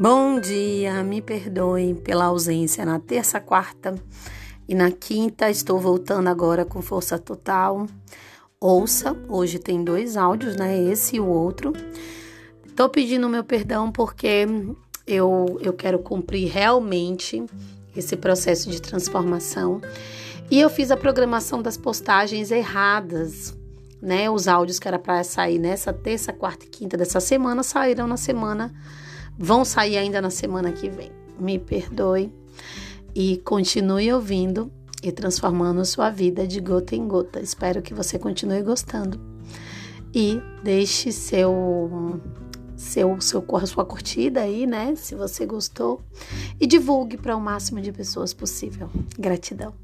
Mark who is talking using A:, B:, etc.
A: Bom dia, me perdoe pela ausência na terça, quarta e na quinta. Estou voltando agora com força total. Ouça, hoje tem dois áudios, né? Esse e o outro. Tô pedindo meu perdão porque eu, eu quero cumprir realmente esse processo de transformação. E eu fiz a programação das postagens erradas, né? Os áudios que era para sair nessa terça, quarta e quinta dessa semana saíram na semana vão sair ainda na semana que vem. Me perdoe e continue ouvindo e transformando sua vida de gota em gota. Espero que você continue gostando e deixe seu seu seu sua curtida aí, né? Se você gostou e divulgue para o máximo de pessoas possível. Gratidão.